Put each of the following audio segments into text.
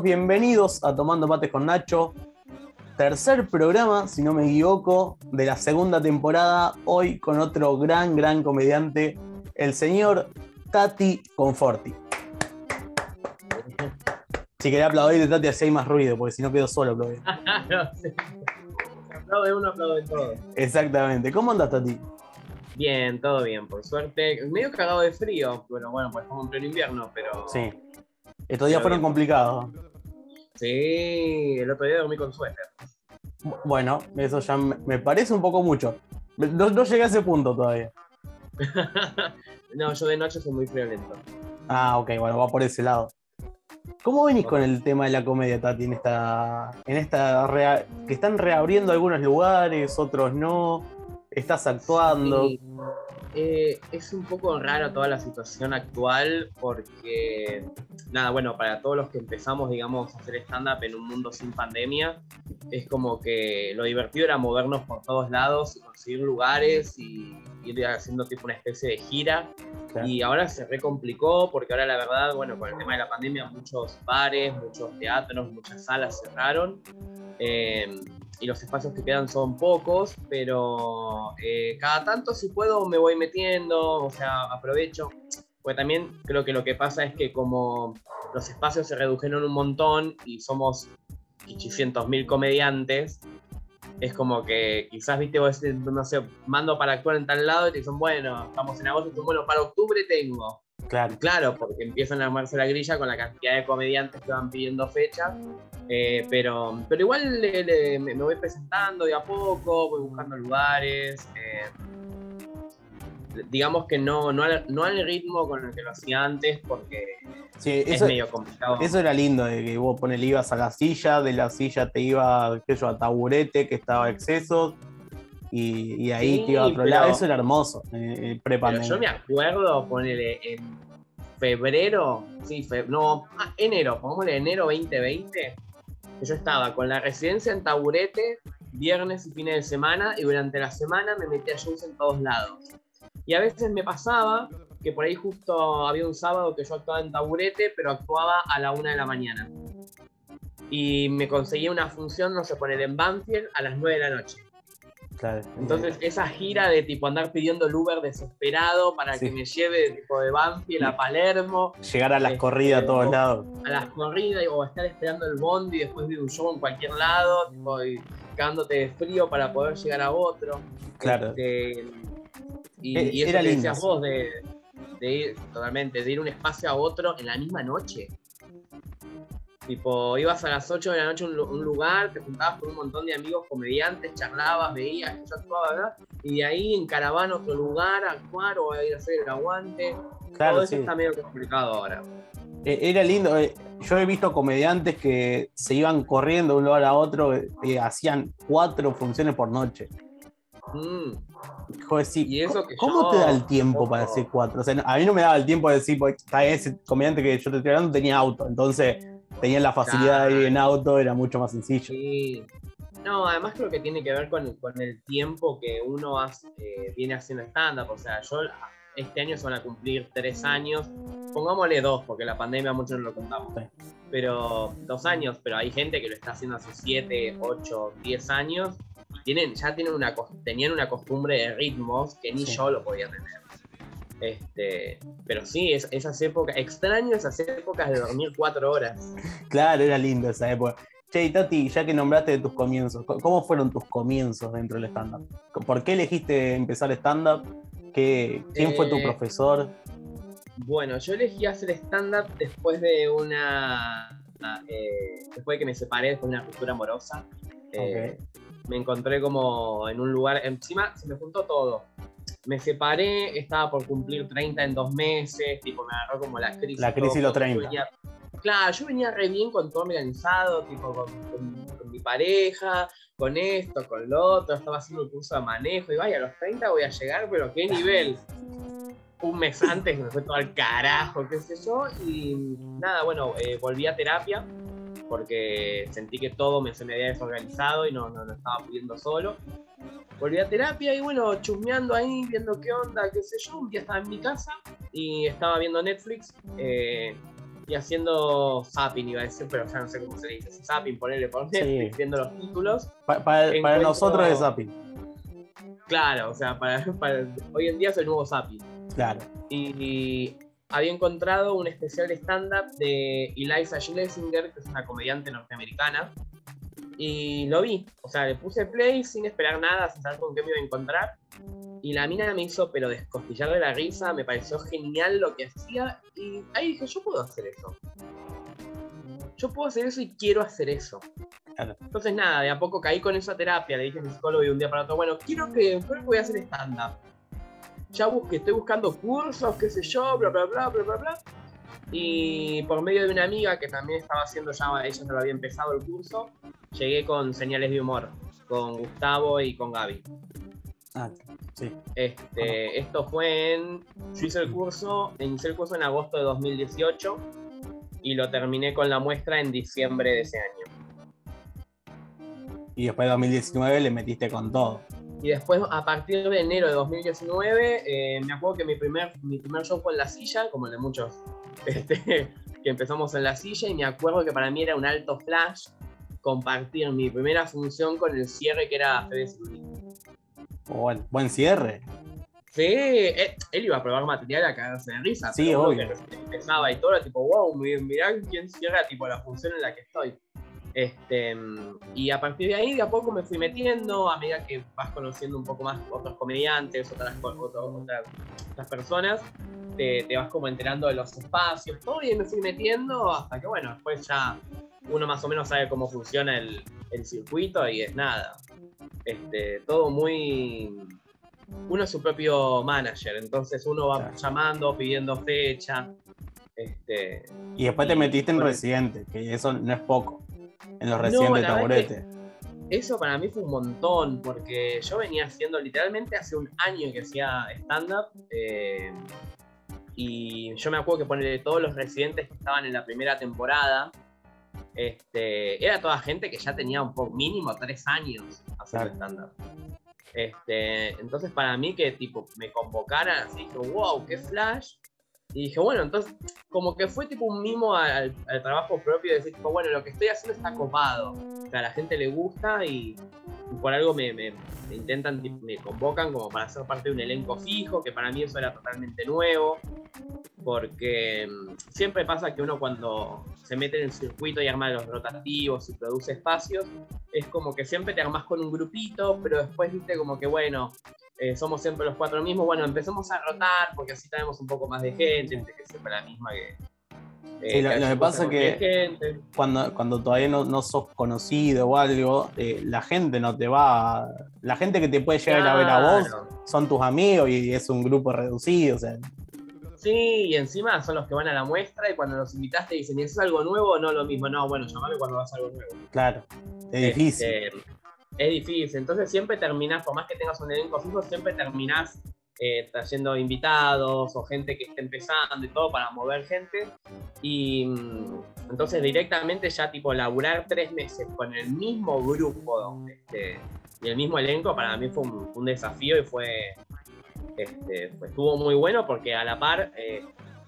todos bienvenidos a Tomando Mates con Nacho. Tercer programa, si no me equivoco, de la segunda temporada. Hoy con otro gran, gran comediante, el señor Tati Conforti. Si quería aplaudir de Tati, así hay más ruido, porque si no quedo solo aplaudiendo. Aplaude uno, aplaude todo. Exactamente. ¿Cómo andas, Tati? Bien, todo bien, por suerte. Medio cagado de frío, pero bueno, pues estamos en pleno invierno, pero. Sí. Estos días Pero fueron bien. complicados. Sí, el otro día dormí con suéter. Bueno, eso ya me parece un poco mucho. No, no llegué a ese punto todavía. no, yo de noche soy muy friolento. Ah, ok, bueno, va por ese lado. ¿Cómo venís con el tema de la comedia, Tati, en esta, en esta rea- que están reabriendo algunos lugares, otros no? ¿Estás actuando? Sí, eh, es un poco raro toda la situación actual porque, nada, bueno, para todos los que empezamos, digamos, a hacer stand-up en un mundo sin pandemia, es como que lo divertido era movernos por todos lados y conseguir lugares y ir haciendo tipo una especie de gira. Claro. Y ahora se recomplicó porque ahora la verdad, bueno, con el tema de la pandemia muchos bares, muchos teatros, muchas salas cerraron. eh, y los espacios que quedan son pocos, pero eh, cada tanto si puedo me voy metiendo, o sea, aprovecho. Porque también creo que lo que pasa es que como los espacios se redujeron un montón y somos 800.000 comediantes, es como que quizás, viste, vos, no sé, mando para actuar en tal lado y te dicen, bueno, estamos en agosto, bueno, para octubre tengo. Claro. Claro, porque empiezan a armarse la grilla con la cantidad de comediantes que van pidiendo fechas, eh, pero, pero igual le- le- me, voy presentando de a poco, voy buscando lugares. eh, digamos que no, no, al, no al ritmo con el que lo hacía antes, porque Sí, es eso, medio complicado. eso era lindo, de que vos ponele, ibas a la silla, de la silla te iba, qué sé yo, a taburete, que estaba a excesos, y, y ahí Sí, te iba a otro pero- lado. Eso era hermoso, eh, eh, Pero yo me acuerdo, ponele en febrero, sí, fe- no, ah, enero, pongámosle enero 2020, que yo estaba con la residencia en taburete, viernes y fines de semana, y durante la semana me metía shows en todos lados. Y a veces me pasaba que por ahí justo había un sábado que yo actuaba en taburete, pero actuaba a la una de la mañana. Y me conseguía una función, no sé, poner en Banfield a las 9 de la noche. Claro. Entonces, esa gira de tipo andar pidiendo el Uber desesperado para Sí. que me lleve tipo de Banfield a Palermo, llegar a las este, corridas a todos lados. a las corridas, o estar esperando el bondi después de un show en cualquier lado, tipo, y cagándote de frío para poder llegar a otro. Claro. Este, y, Eh, y eso era que decías vos de, de ir, totalmente, de ir un espacio a otro en la misma noche. Tipo, ibas a las 8 de la noche a un, lu- un lugar, te juntabas con un montón de amigos comediantes, charlabas, veías yo actuaba, ¿verdad? Y de ahí en caravana a otro lugar a actuar o a ir a hacer el aguante. Todo Claro, eso sí. está medio complicado ahora. Eh, Era lindo. eh, Yo he visto comediantes que se iban corriendo de un lugar a otro, eh, hacían cuatro funciones por noche. Mm. Joder, sí, Y eso que ¿Cómo yo te da el tiempo para hacer cuatro? O sea, a mí no me daba el tiempo de decir, porque está ese comediante que yo te estoy hablando tenía auto, entonces tenía la facilidad de ir en auto, era mucho más sencillo. Sí. No, además creo que tiene que ver con, con el tiempo que uno hace- eh, viene haciendo stand-up. O sea, yo este año se van a cumplir tres años. Pongámosle dos, porque la pandemia mucho no lo contamos. Sí. Pero dos años, pero hay gente que lo está haciendo hace siete, ocho, diez años. Y tienen, ya tienen una, tenían una costumbre de ritmos que ni Sí. yo lo podía tener. Este, pero sí, es- esas épocas, extraño esas épocas de dormir cuatro horas. Claro, era lindo esa época. Che, y Tati, ya que nombraste de tus comienzos, co- ¿cómo fueron tus comienzos dentro del stand-up? ¿Por qué elegiste empezar stand-up? ¿Qué- ¿Quién fue tu Eh, profesor? Bueno, yo elegí hacer stand-up después de una. eh, después de que me separé, después de una ruptura amorosa. Eh, Me encontré como en un lugar. Encima se me juntó todo. Me separé, estaba por cumplir 30 en dos meses, tipo me agarró como la crisis. La crisis de los todo, 30. yo venía- claro, yo venía re bien con todo organizado, tipo con, con- con mi pareja, con esto, con lo otro, estaba haciendo el curso de manejo, y vaya, a los 30 voy a llegar, pero qué nivel. Un mes antes me fue todo al carajo, qué sé yo, y nada, bueno, eh, volví a terapia porque sentí que todo me, se me había desorganizado y no, no lo estaba pudiendo solo. Volví a terapia y bueno, chusmeando ahí, viendo qué onda, qué sé yo. Un día estaba en mi casa y estaba viendo Netflix. eh, y haciendo zapping, iba a decir, pero ya no sé cómo se dice. Zapping, ponerle por Netflix, viendo los títulos. Pa- para, para nosotros es zapping. Claro, o sea, para, para- hoy en día es el nuevo zapping. Claro. Y, y había encontrado un especial de stand-up de Eliza Schlesinger, que es una comediante norteamericana. Y lo vi, o sea, le puse play sin esperar nada, sin saber con qué me iba a encontrar. Y la mina me hizo, pero descostillar de la risa, me pareció genial lo que hacía. Y ahí dije, yo puedo hacer eso. Yo puedo hacer eso y quiero hacer eso. Claro. Entonces nada, de a poco caí con esa terapia, le dije a mi psicólogo y un día para otro, bueno, quiero que, que voy a hacer stand-up. Ya busqué, estoy buscando cursos, qué sé yo, bla, bla, bla, bla, bla, bla. Y por medio de una amiga que también estaba haciendo ya, ella ya lo había empezado el curso, llegué con señales de humor, con Gustavo y con Gaby. Ah, sí. Este, esto fue en. Yo hice el curso, inicié el curso en agosto de 2018 y lo terminé con la muestra en diciembre de ese año. Y después de 2019 le metiste con todo. Y después, a partir de enero de 2019, eh, me acuerdo que mi primer, mi primer show fue en la silla, como el de muchos, este, que empezamos en la silla, y me acuerdo que para mí era un alto flash compartir mi primera función con el cierre que era Fede. Bueno, buen cierre. Sí, él, él iba a probar material a cagarse de risa. Sí, obvio. empezaba y todo, era tipo, wow, mi- mirá quién cierra tipo la función en la que estoy. Este, y a partir de ahí, de a poco me fui metiendo, a medida que vas conociendo un poco más otros comediantes, otras, otras, otras personas, te, te vas como enterando de los espacios, todo, y me fui metiendo hasta que, bueno, después ya uno más o menos sabe cómo funciona el, el circuito y es nada. Este, todo muy uno es su propio manager, entonces uno va Claro. llamando, pidiendo fecha. Este, Y después te metiste en bueno. residente, que eso no es poco. En los No, residentes la verdad taburete. eso para mí fue un montón, porque yo venía haciendo literalmente hace un año que hacía stand-up. eh, y yo me acuerdo que ponerle todos los residentes que estaban en la primera temporada. Este, era toda gente que ya tenía un poco mínimo tres años haciendo stand-up. Este, entonces para mí que tipo me convocaran así, dije, wow, qué flash. Y dije, bueno, entonces como que fue tipo un mimo al, trabajo propio de decir, tipo, bueno, lo que estoy haciendo está copado. O sea, a la gente le gusta y, por algo me, intentan, me convocan como para ser parte de un elenco fijo, que para mí eso era totalmente nuevo. Porque mm, siempre pasa que uno cuando se mete en el circuito y arma los rotativos y produce espacios, es como que siempre te armas con un grupito, pero después viste como que bueno, eh, somos siempre los cuatro mismos, bueno, empecemos a rotar porque así tenemos un poco más de gente, viste que es siempre la misma que... eh, Sí, lo- que pasa cosas que- gente. Cuando, cuando todavía no, no sos conocido o algo, eh, la gente no te va. a- La gente que te puede llegar a ver a vos son tus amigos y es un grupo reducido. O sea, Sí, y encima son los que van a la muestra y cuando los invitas te dicen, ¿y eso es algo nuevo o no lo mismo? No, bueno, llamame cuando vas a algo nuevo. claro, es difícil. Es difícil. Entonces siempre terminás, por más que tengas un elenco fijo, siempre terminás eh, trayendo invitados o gente que esté empezando y todo para mover gente. Y mm, entonces directamente ya tipo laburar tres meses con el mismo grupo este, y el mismo elenco para mí fue un, desafío y fue, este, estuvo muy bueno porque a la par eh,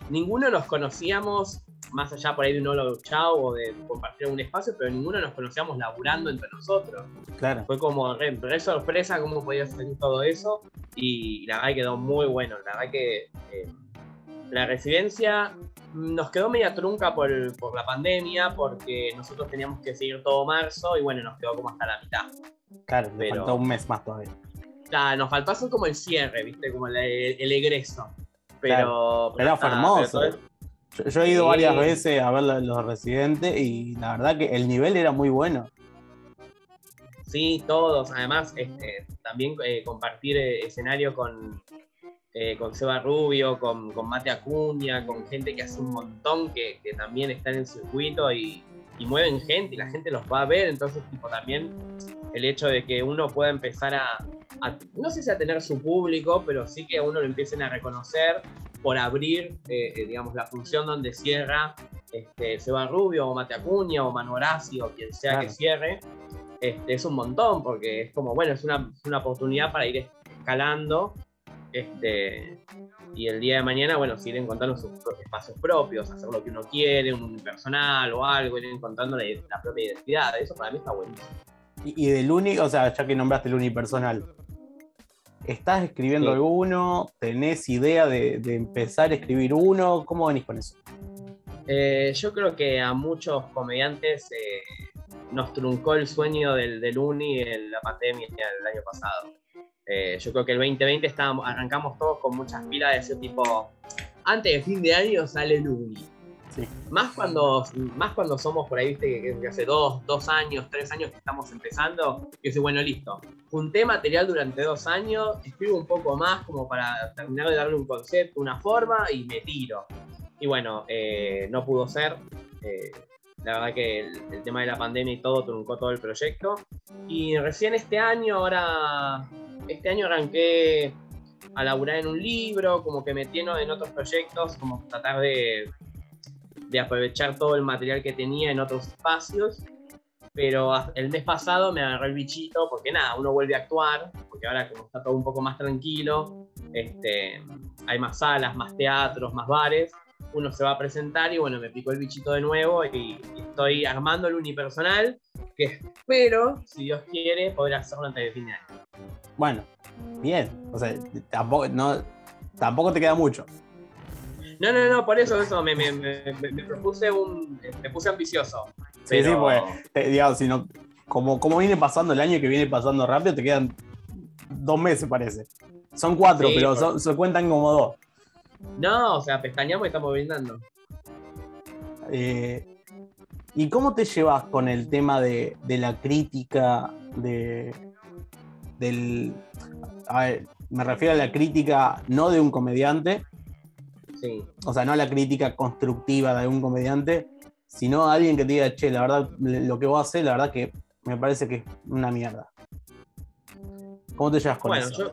ninguno nos conocíamos más allá por ahí de un holo chao o de compartir un espacio, pero ninguno nos conocíamos laburando entre nosotros. Claro. Fue como re, re sorpresa cómo podía salir todo eso y la verdad que quedó muy bueno. La verdad que eh, la residencia nos quedó media trunca por, por la pandemia porque nosotros teníamos que seguir todo marzo y bueno, nos quedó como hasta la mitad. Claro, Pero- faltó un mes más todavía. Ya, nos faltó hacer como el cierre, ¿viste? Como el, el egreso. Pero, Pero fue nada, hermoso. pero todo- Yo, yo he ido Sí. varias veces a ver los residentes y la verdad que el nivel era muy bueno. Sí, todos. Además, este, también eh, compartir eh, escenario con, eh, con Seba Rubio, con, con Mate Acuña, con gente que hace un montón, que, que también está en el circuito y, y mueven gente y la gente los va a ver. Entonces, tipo, también el hecho de que uno pueda empezar a, a- no sé si a tener su público, pero sí que a uno lo empiecen a reconocer por abrir, eh, eh, digamos, la función donde cierra este, Seba Rubio o Mate Acuña o Manu Horacio o quien sea Claro. que cierre este, es un montón, porque es como, bueno, es una, es una oportunidad para ir escalando Este, y el día de mañana, bueno, si ir encontrando sus espacios propios, hacer lo que uno quiere, un personal o algo, ir encontrando la, propia identidad. Eso para mí está buenísimo. Y, del uni, o sea, ya que nombraste el unipersonal, ¿estás escribiendo alguno? ¿Tenés idea de, empezar a escribir uno? ¿Cómo venís con eso? Eh, yo creo que a muchos comediantes eh, nos truncó el sueño del, del uni en la pandemia el año pasado. Eh, yo creo que el 2020 estábamos, arrancamos todos con muchas pilas de ese tipo. Antes de fin de año sale el uni. Más, cuando, más cuando somos por ahí, viste, que, hace dos, dos años, tres años que estamos empezando, y dice, bueno, listo, junté material durante dos años, escribo un poco más como para terminar de darle un concepto, una forma, y me tiro. Y bueno, eh, no pudo ser. Eh, la verdad que el, tema de la pandemia y todo truncó todo el proyecto. Y recién este año, ahora, este año arranqué a laburar en un libro, como que me tieno en otros proyectos, como tratar de, de aprovechar todo el material que tenía en otros espacios. Pero el mes pasado me agarré el bichito, porque nada, uno vuelve a actuar, porque ahora como está todo un poco más tranquilo, este, hay más salas, más teatros, más bares, uno se va a presentar y bueno, me picó el bichito de nuevo y, estoy armando el unipersonal que espero, si Dios quiere, poder hacerlo antes de fin de año. Bueno, bien, o sea, tampoco, no, tampoco te queda mucho. No, no, no, por eso, eso me, me, me, propuse un. Me puse ambicioso. Sí, sí, pues, digamos, si como, como viene pasando el año que viene pasando rápido, te quedan dos meses, parece. Son cuatro, pero se cuentan como dos. No, o sea, pestañamos y estamos brindando. Eh, ¿Y cómo te llevas con el tema de, la crítica, de, del... A ver, me refiero a la crítica no de un comediante, sí. o sea, no a la crítica constructiva de un comediante, sino a alguien que te diga, che, la verdad, lo que vos haces, la verdad que me parece que es una mierda. ¿Cómo te llevas con bueno, eso? Yo,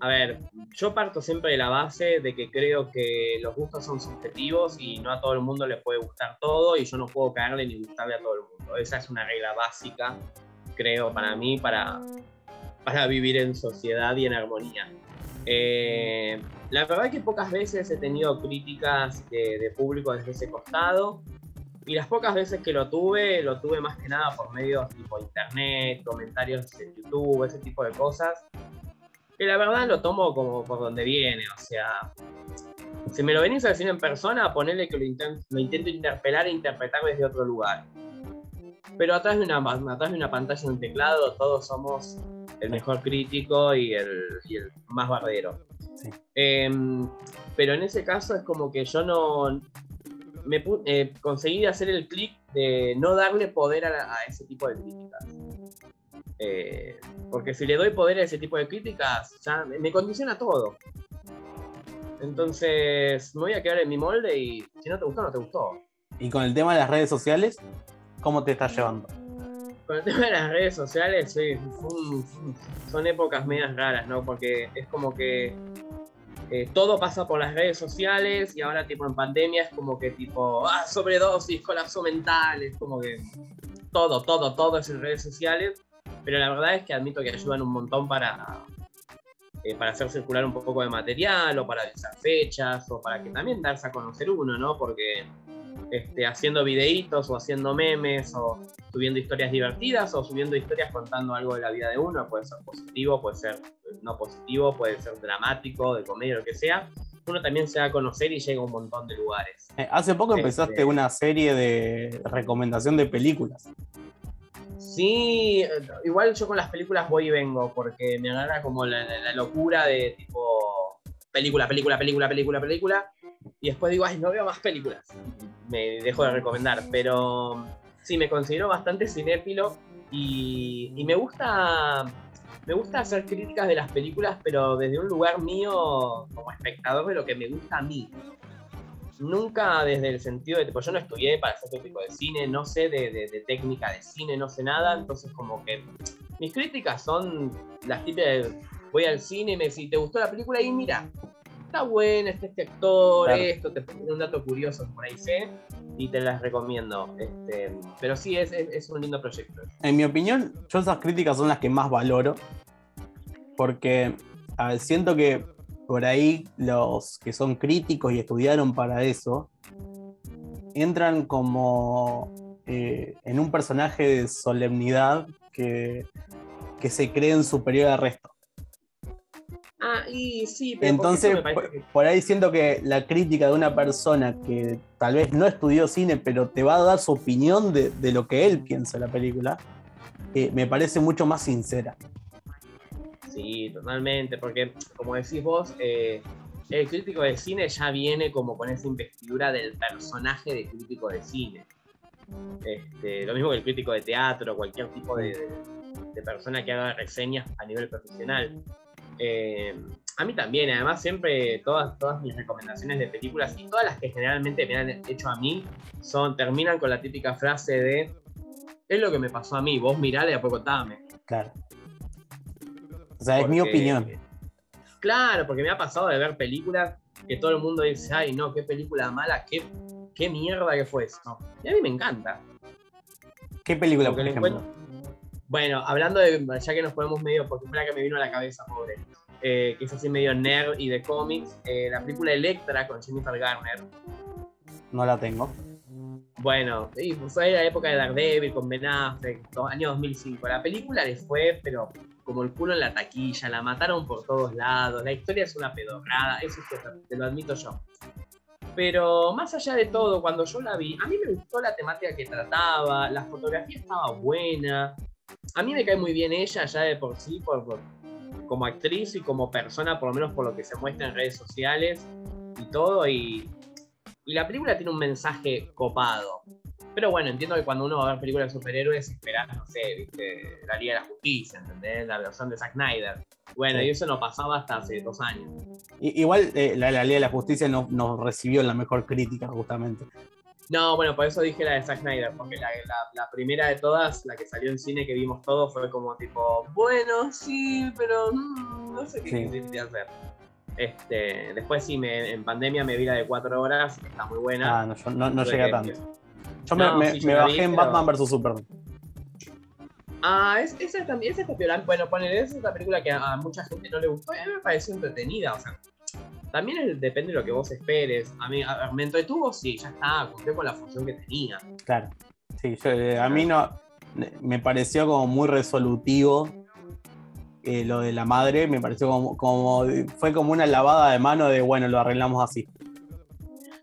a ver, yo parto siempre de la base de que creo que los gustos son subjetivos y no a todo el mundo le puede gustar todo y yo no puedo caerle ni gustarle a todo el mundo. Esa es una regla básica, creo, para mí, para, para vivir en sociedad y en armonía. Eh, la verdad es que pocas veces he tenido críticas de, de, público desde ese costado y las pocas veces que lo tuve, lo tuve más que nada por medios tipo internet, comentarios en YouTube, ese tipo de cosas que la verdad lo tomo como por donde viene, o sea, si me lo venís a decir en persona, ponele que lo, intento, interpelar e interpretar desde otro lugar. Pero atrás de, una, atrás de una pantalla y un teclado, todos somos el mejor crítico y el, más bardero. Em, pero en ese caso es como que yo no me eh, conseguí hacer el clic de no darle poder a, a, ese tipo de críticas. Eh, porque si le doy poder a ese tipo de críticas, ya me condiciona todo. Entonces, me voy a quedar en mi molde y si no te gustó, no te gustó. ¿Y con el tema de las redes sociales, cómo te estás llevando? Con el tema de las redes sociales, sí, son, épocas medias raras, ¿no? Porque es como que eh, todo pasa por las redes sociales y ahora tipo en pandemia es como que tipo, ah, sobredosis, colapso mental, es como que todo, todo, todo es en redes sociales pero la verdad es que admito que ayudan un montón para, eh, para hacer circular un poco de material o para avisar fechas o para que también darse a conocer uno, ¿no? Porque este, haciendo videitos o haciendo memes o subiendo historias divertidas o subiendo historias contando algo de la vida de uno, puede ser positivo, puede ser no positivo, puede ser dramático, de comedia, lo que sea, uno también se da a conocer y llega a un montón de lugares. Eh, hace poco empezaste este, una serie de recomendación de películas. Sí, igual yo con las películas voy y vengo, porque me agarra como la, locura de tipo película, película, película, película, película, y después digo, ay, no veo más películas. Me dejo de recomendar, pero sí, me considero bastante cinéfilo y, me gusta me gusta hacer críticas de las películas, pero desde un lugar mío como espectador de lo que me gusta a mí nunca desde el sentido de, tipo, yo no estudié para hacer este tipo de cine, no sé de, técnica de cine, no sé nada, entonces como que mis críticas son las típicas de, voy al cine y me decís, ¿te gustó la película? Y mira, está buena, está este actor, esto, te pongo un dato curioso por ahí sé, y te las recomiendo. Este, pero sí, es, es, un lindo proyecto. En mi opinión, yo esas críticas son las que más valoro, porque a ver, siento que por ahí los que son críticos y estudiaron para eso, entran como eh, en un personaje de solemnidad que, que se creen superior al resto. Ah, y sí, pero Entonces, por, parece que- por ahí siento que la crítica de una persona que tal vez no estudió cine, pero te va a dar su opinión de, de lo que él piensa de la película, eh, me parece mucho más sincera. Sí, totalmente, porque como decís vos, eh, el crítico de cine ya viene como con esa investidura del personaje de crítico de cine. Este, lo mismo que el crítico de teatro, cualquier tipo de, de- de persona que haga reseñas a nivel profesional. Eh, a mí también, además siempre todas, todas mis recomendaciones de películas y todas las que generalmente me han hecho a mí son, terminan con la típica frase de es lo que me pasó a mí, vos mirale y después contame. Claro. O sea, es mi opinión. Claro, porque me ha pasado de ver películas que todo el mundo dice, ay no, qué película mala, qué, qué mierda que fue eso. Y a mí me encanta. ¿Qué película, por Porque le ejemplo? Bueno, hablando de, ya que nos ponemos medio, porque fue la que me vino a la cabeza, pobre, eh, que es así medio nerd y de cómics, eh, la película Electra con Jennifer Garner. No la tengo. Bueno, y fue la época de Daredevil con Ben Affleck, año 2005. La película le fue, pero como el culo en la taquilla, la mataron por todos lados, la historia es una pedorrada, eso sí, te lo admito yo. Pero más allá de todo, cuando yo la vi, a mí me gustó la temática que trataba, la fotografía estaba buena. A mí me cae muy bien ella ya de por sí, por, por- como actriz y como persona, por lo menos por lo que se muestra en redes sociales y todo. Y, y la película tiene un mensaje copado. Pero bueno, entiendo que cuando uno va a ver películas de superhéroes, esperas, no sé, viste, la Liga de la Justicia, ¿entendés? La versión de Zack Snyder. Bueno, Sí. y eso no pasaba hasta hace dos años. Igual eh, la, la Ley de la Justicia no- nos recibió la mejor crítica, justamente. No, bueno, por eso dije la de Zack Snyder, porque la, la- la primera de todas, la que salió en cine que vimos todos, fue como tipo, bueno, sí, pero mm, no sé qué Sí. quisiste hacer. Este, después sí, me, en pandemia me vi la de cuatro horas, que está muy buena. Ah, no, yo- no, no llega que- tanto. Yo me, No, me- sí, yo me la bajé vi, en pero- Batman vs Superman. Ah, es- esa también, esa está piola. Bueno, poner esa es la película que a, a mucha gente no le gustó y a mí me pareció entretenida. O sea, también es- depende de lo que vos esperes. A mí, a me entretuvo, sí, ya está, cumplió con la función que tenía. Claro. Sí, yo, eh, a mí no. Me pareció como muy resolutivo eh, lo de la madre. Me pareció como, como. Fue como una lavada de mano de bueno, lo arreglamos así.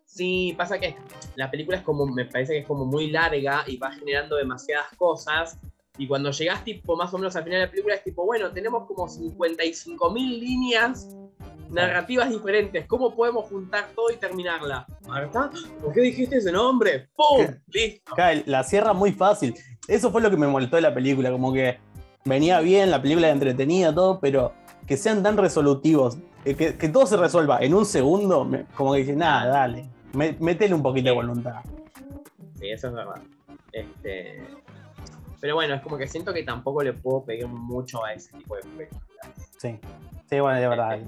Sí, pasa que la película es como, me parece que es como muy larga y va generando demasiadas cosas. Y cuando llegás tipo más o menos al final de la película es tipo, bueno, tenemos como 55 mil líneas narrativas diferentes. ¿Cómo podemos juntar todo y terminarla? Marta, ¿por qué dijiste ese nombre? ¡Pum! Listo. Claro, la cierra muy fácil. Eso fue lo que me molestó de la película. Como que venía bien, la película era entretenida, todo, pero que sean tan resolutivos, eh, que, que todo se resuelva en un segundo, me- como que dije, nada, dale, me- métele un poquito de voluntad. Sí, eso es verdad. Este, pero bueno, es como que siento que tampoco le puedo pedir mucho a ese tipo de películas. Sí, sí, bueno, de verdad.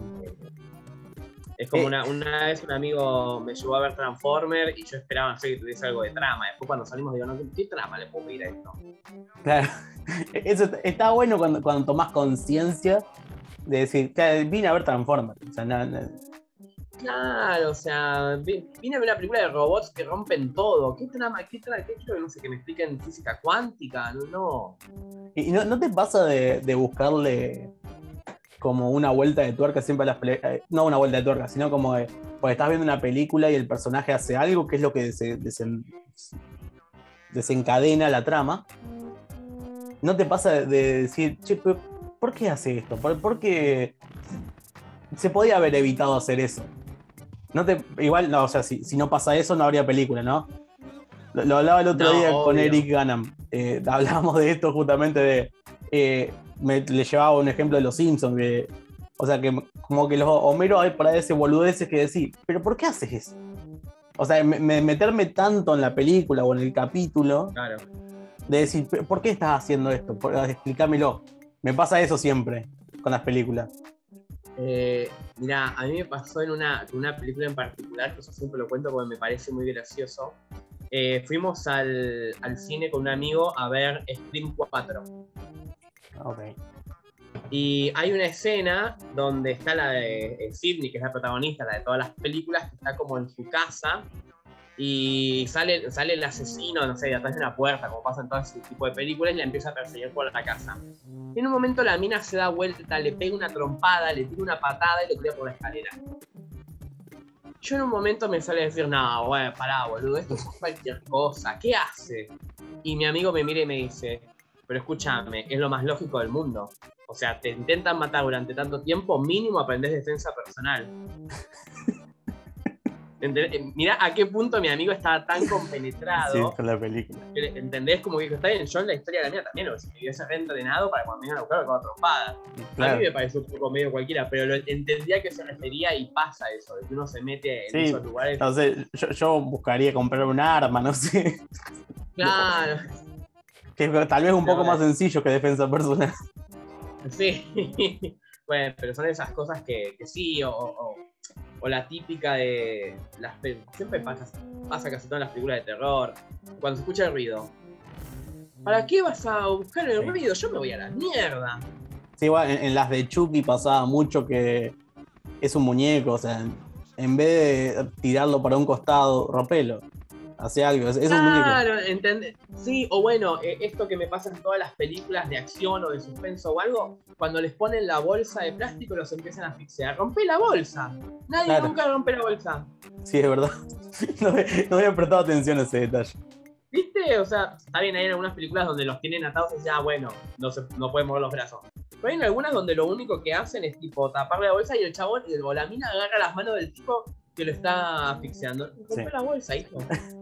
Es como Eh. una, una vez un amigo me llevó a ver Transformer y yo esperaba no sé, que tuviese algo de trama. Después cuando salimos digo, no, ¿qué, trama le puedo pedir a esto? Claro. Eso está- bueno cuando, cuando tomás conciencia de decir, "Claro, vine a ver Transformers. O sea, no- no- Claro, o sea, vi- vine a ver una película de robots que rompen todo. ¿Qué trama? ¿Qué trama? ¿Qué quiero no sé, que me expliquen física cuántica? No. ¿Y no, no te pasa de, de buscarle como una vuelta de tuerca siempre a las pele- eh, No una vuelta de tuerca, sino como de. Pues estás viendo una película y el personaje hace algo que es lo que dese- desen- desencadena la trama. ¿No te pasa de, de decir, che, ¿por qué hace esto? ¿Por, por qué se podía haber evitado hacer eso? No te, igual, no, o sea, si, si no pasa eso, no habría película, ¿no? Lo, lo hablaba el otro No, día con. Eric Ganam. Eh, hablábamos de esto justamente de. eh, me, le llevaba un ejemplo de los Simpsons. que- o sea, que como que los Homero hay para ese boludeces que decir, ¿pero por qué haces eso? O sea, me- me- meterme tanto en la película o en el capítulo Claro. de decir, "¿Pero ¿por qué estás haciendo esto? Por- Explícamelo. Me pasa eso siempre con las películas. Eh, mira, a mí me pasó en una, una película en particular, que yo siempre lo cuento porque me parece muy gracioso. Eh, fuimos al, al cine con un amigo a ver Scream 4. Ok. Y hay una escena donde está la de eh, Sidney, que es la protagonista, la de todas las películas, que está como en su casa y sale, sale el asesino, no sé, atrás de una puerta, como pasa en todo ese tipo de películas, y la empieza a perseguir por la casa. Y en un momento la mina se da vuelta, le pega una trompada, le tira una patada y lo tira por la escalera. Yo en un momento me sale a decir, no, bueno, pará, boludo, esto es cualquier cosa, ¿qué hace? Y mi amigo me mira y me dice, pero escúchame, es lo más lógico del mundo. O sea, te intentan matar durante tanto tiempo, mínimo aprendes defensa personal. Eh, Mira a qué punto mi amigo estaba tan compenetrado. Sí, con la película. ¿Entendés? Como que está bien, yo en la historia de la mía también, o sea, me dio ese reentrdenado para cuando me vengan a buscar con trompada. A mí me parece un poco medio cualquiera, pero lo, entendía que se refería y pasa eso, de que uno se mete en esos lugares. Yo, yo buscaría comprar un arma, no sé. Claro. que tal vez un poco más sencillo que defensa personal. Sí. bueno, pero son esas cosas que, que sí, o o la típica de las siempre pasa, pasa casi todas las películas de terror, cuando se escucha el ruido. ¿Para qué vas a buscar el ruido? Yo me voy a la mierda. Sí, igual en, las de Chucky pasaba mucho que es un muñeco, o sea, en vez de tirarlo para un costado, rompelo hace algo. Es, claro, ¿entendés? Sí, o bueno, eh, esto que me pasa en todas las películas de acción o de suspenso o algo, cuando les ponen la bolsa de plástico los empiezan a asfixiar. ¡Rompe la bolsa! Nadie nunca rompe la bolsa. Sí, es verdad. No, había prestado atención a ese detalle. ¿Viste? O sea, está bien, hay algunas películas donde los tienen atados y ya, bueno, no, se, no pueden mover los brazos. Pero hay algunas donde lo único que hacen es tipo taparle la bolsa y el chabón o la mina agarra las manos del tipo que lo está asfixiando. Rompe la bolsa, hijo.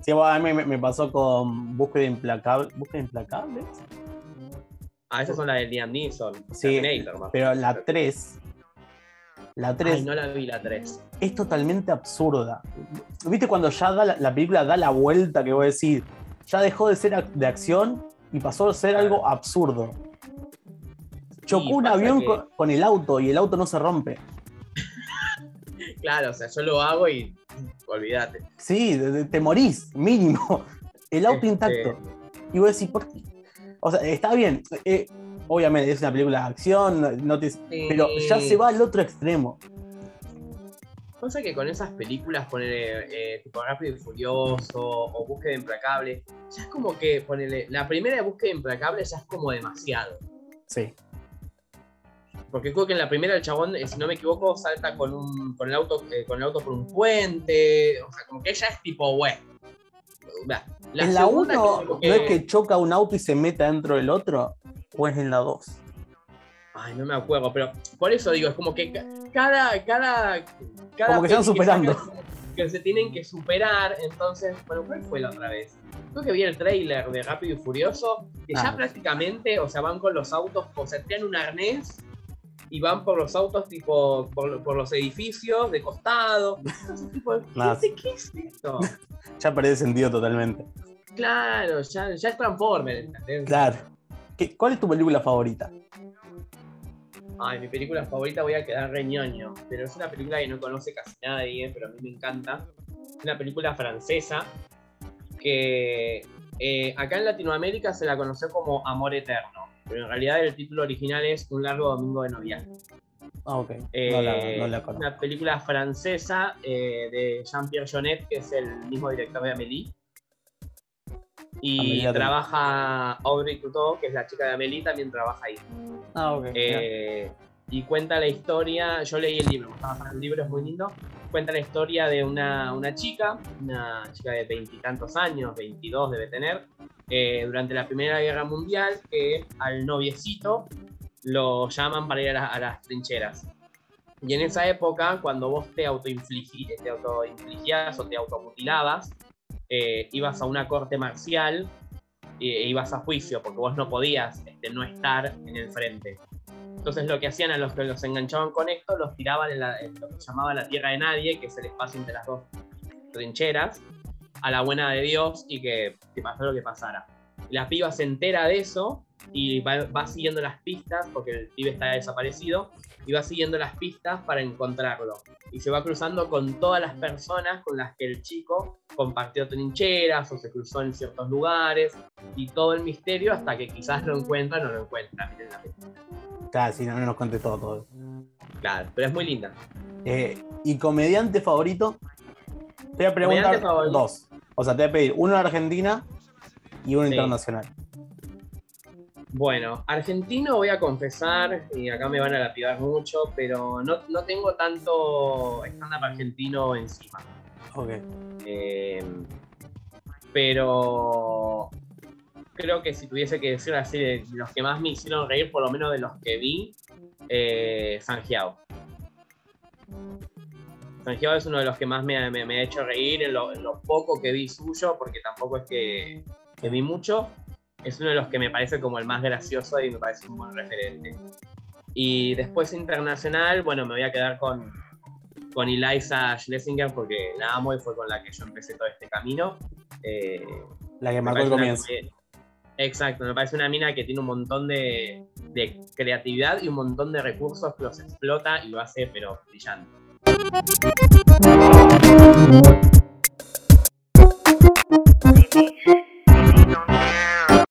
Sí, a mí me, pasó con Búsqueda Implacable. ¿Búsqueda Implacable? Ah, esas son las de Liam Neeson. Sí, pero la 3. La 3. Ay, no la vi la 3. Es totalmente absurda. ¿Viste cuando ya da la, película da la vuelta que voy a decir? Ya dejó de ser de acción y pasó a ser algo absurdo. Chocó un avión con el auto y el auto no se rompe. claro, o sea, yo lo hago y olvídate. Sí, te morís, mínimo. El auto este, intacto. Y vos decís, ¿por qué? O sea, está bien. Eh, obviamente es una película de acción, no pero ya se va al otro extremo. Cosa que con esas películas, ponerle eh, tipo Rápido y Furioso o Búsqueda Implacable, ya es como que ponerle. La primera de Búsqueda Implacable ya es como demasiado. Sí. Porque creo que en la primera el chabón, eh, si no me equivoco, salta con, un, con, el auto, eh, con el auto por un puente. O sea, como que ella es tipo, bueno. en la 1 no es que choca un auto y se mete dentro del otro, o es en la 2. Ay, no me acuerdo, pero por eso digo, es como que cada. cada, cada como que van superando. Que, se tienen que superar, entonces, bueno, ¿cuál fue la otra vez? Creo que vi el trailer de Rápido y Furioso, que ya ah. prácticamente, o sea, van con los autos, o sea, tienen un arnés y van por los autos, tipo, por, los edificios de costado. ¿Qué es esto? ya parece sentido totalmente. Claro, ya, ya es Transformer, ¿entendés? Claro. ¿Cuál es tu película favorita? Ay, mi película favorita voy a quedar reñoño, pero es una película que no conoce casi nadie, pero a mí me encanta. Es una película francesa que eh, acá en Latinoamérica se la conoció como Amor Eterno pero en realidad el título original es Un largo domingo de noviembre. Ah, ok. Eh, una película francesa eh, de Jean-Pierre Jeunet, que es el mismo director de Amélie. Y trabaja Audrey Tautou, que es la chica de Amélie, también trabaja ahí. Ah, ok. Eh, y cuenta la historia, yo leí el libro, el libro es muy lindo, cuenta la historia de una, una chica, una chica de veintitantos años, 22 debe tener, eh, durante la Primera Guerra Mundial que al noviecito lo llaman para ir a, las trincheras. Y en esa época, cuando vos te autoinfligías te autoinfligías o te automutilabas, eh, ibas a una corte marcial e ibas a juicio, porque vos no podías este, no estar en el frente. Entonces lo que hacían a los que los enganchaban con esto, los tiraban en, lo que se llamaba la tierra de nadie, que es el espacio entre las dos trincheras, a la buena de Dios y que, que pasó lo que pasara. La piba se entera de eso y va, siguiendo las pistas, porque el pibe está desaparecido, y va siguiendo las pistas para encontrarlo. Y se va cruzando con todas las personas con las que el chico compartió trincheras o se cruzó en ciertos lugares, y todo el misterio hasta que quizás lo encuentran o no lo encuentran. Claro, si no, no nos conté todo, todo. Claro, pero es muy linda. Eh, ¿Y comediante favorito? Te voy a preguntar dos. O sea, te voy a pedir uno de Argentina y uno Sí. internacional. Bueno, argentino voy a confesar, y acá me van a lapidar mucho, pero no, no tengo tanto stand-up argentino encima. Ok. Eh, pero creo que si tuviese que decir así de los que más me hicieron reír, por lo menos de los que vi, eh, Sanjiao. Sanjiao es uno de los que más me, me- me ha hecho reír en lo, en lo poco que vi suyo, porque tampoco es que, que vi mucho. Es uno de los que me parece como el más gracioso y me parece un buen referente. Y después internacional, bueno, me voy a quedar con, con Eliza Schlesinger porque la amo y fue con la que yo empecé todo este camino. Eh, La que marcó el comienzo. Exacto, me parece una mina que tiene un montón de, creatividad y un montón de recursos que los explota y lo hace, pero brillante.